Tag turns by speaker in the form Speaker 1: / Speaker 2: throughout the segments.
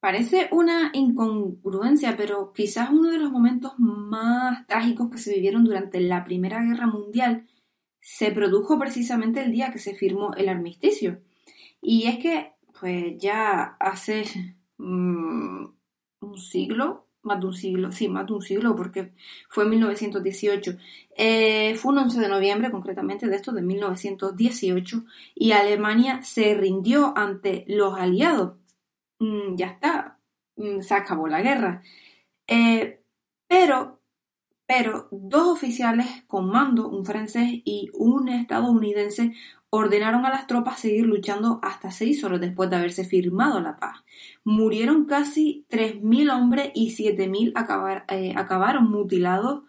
Speaker 1: Parece una incongruencia, pero quizás uno de los momentos más trágicos que se vivieron durante la Primera Guerra Mundial se produjo precisamente el día que se firmó el armisticio. Y es que, pues ya hace mm, un siglo, más de un siglo, sí, más de un siglo, porque fue en 1918. Eh, fue un 11 de noviembre, concretamente, de esto, de 1918, y Alemania se rindió ante los aliados. Mm, ya está, mm, se acabó la guerra. Eh, pero, pero dos oficiales con mando, un francés y un estadounidense, ordenaron a las tropas seguir luchando hasta seis horas después de haberse firmado la paz. Murieron casi 3.000 hombres y 7.000 acabar, eh, acabaron mutilados.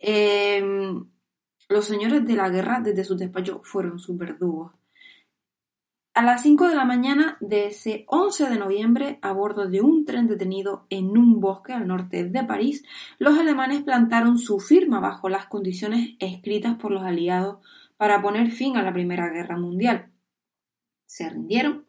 Speaker 1: Em, los señores de la guerra desde sus despachos fueron sus verdugos. A las 5 de la mañana de ese 11 de noviembre, a bordo de un tren detenido en un bosque al norte de París, los alemanes plantaron su firma bajo las condiciones escritas por los aliados para poner fin a la Primera Guerra Mundial. Se rindieron,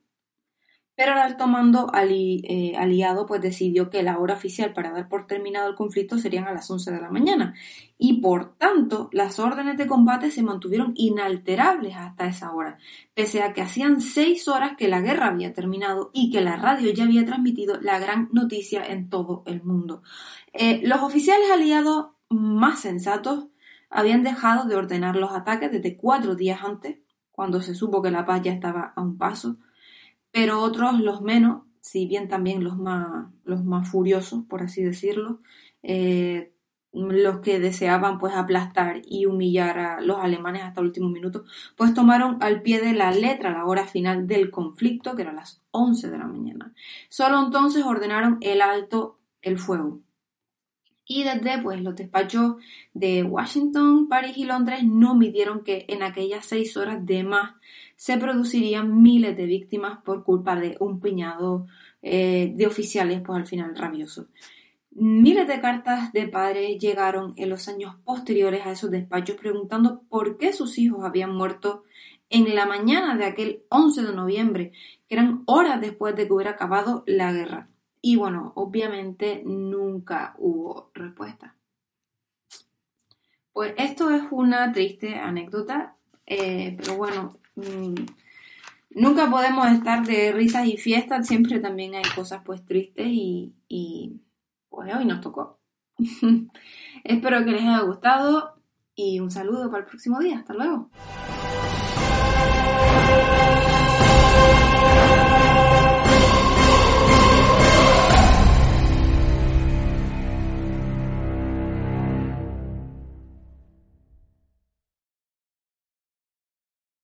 Speaker 1: pero el alto mando eh, aliado pues decidió que la hora oficial para dar por terminado el conflicto serían a las 11 de la mañana y por tanto las órdenes de combate se mantuvieron inalterables hasta esa hora, pese a que hacían seis horas que la guerra había terminado y que la radio ya había transmitido la gran noticia en todo el mundo. Eh, los oficiales aliados más sensatos habían dejado de ordenar los ataques desde cuatro días antes, cuando se supo que la paz ya estaba a un paso, pero otros, los menos, si bien también los más, los más furiosos, por así decirlo, eh, los que deseaban pues aplastar y humillar a los alemanes hasta el último minuto, pues tomaron al pie de la letra la hora final del conflicto, que era las 11 de la mañana. Solo entonces ordenaron el alto el fuego y desde pues, los despachos de Washington, París y Londres no midieron que en aquellas seis horas de más se producirían miles de víctimas por culpa de un piñado eh, de oficiales, pues al final rabiosos. Miles de cartas de padres llegaron en los años posteriores a esos despachos preguntando por qué sus hijos habían muerto en la mañana de aquel 11 de noviembre, que eran horas después de que hubiera acabado la guerra. Y bueno, obviamente nunca hubo respuesta. Pues esto es una triste anécdota, eh, pero bueno, mm, nunca podemos estar de risas y fiestas, siempre también hay cosas pues tristes y, y pues hoy nos tocó. Espero que les haya gustado y un saludo para el próximo día. Hasta luego.